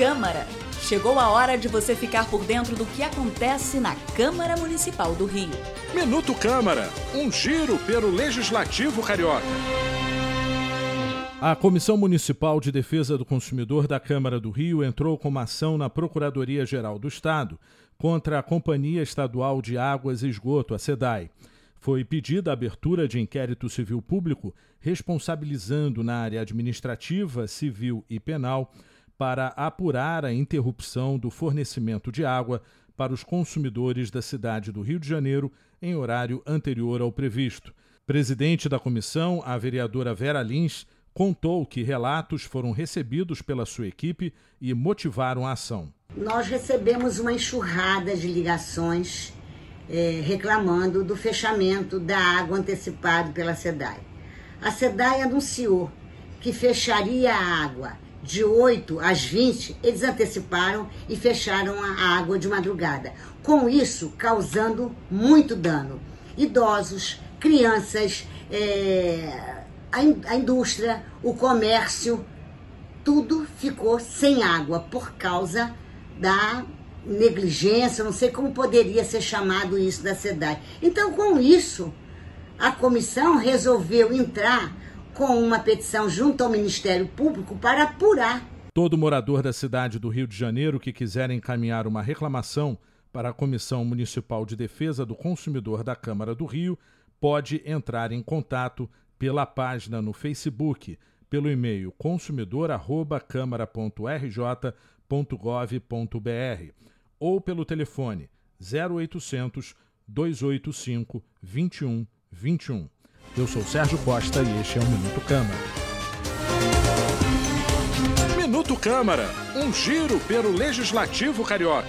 Câmara. Chegou a hora de você ficar por dentro do que acontece na Câmara Municipal do Rio. Minuto Câmara, um giro pelo Legislativo Carioca. A Comissão Municipal de Defesa do Consumidor da Câmara do Rio entrou com uma ação na Procuradoria-Geral do Estado contra a Companhia Estadual de Águas e Esgoto, a SEDAI. Foi pedida a abertura de inquérito civil público responsabilizando na área administrativa, civil e penal para apurar a interrupção do fornecimento de água para os consumidores da cidade do Rio de Janeiro em horário anterior ao previsto. Presidente da comissão, a vereadora Vera Lins, contou que relatos foram recebidos pela sua equipe e motivaram a ação. Nós recebemos uma enxurrada de ligações é, reclamando do fechamento da água antecipado pela SEDAI. A SEDAI anunciou que fecharia a água de 8 às 20, eles anteciparam e fecharam a água de madrugada. Com isso, causando muito dano. Idosos, crianças, é, a, in a indústria, o comércio, tudo ficou sem água por causa da negligência, não sei como poderia ser chamado isso da SEDAI. Então, com isso, a comissão resolveu entrar com uma petição junto ao Ministério Público para apurar. Todo morador da cidade do Rio de Janeiro que quiser encaminhar uma reclamação para a Comissão Municipal de Defesa do Consumidor da Câmara do Rio pode entrar em contato pela página no Facebook, pelo e-mail consumidor@câmara.rj.gov.br ou pelo telefone 0800 285 2121. Eu sou Sérgio Costa e este é o Minuto Câmara. Minuto Câmara, um giro pelo Legislativo Carioca.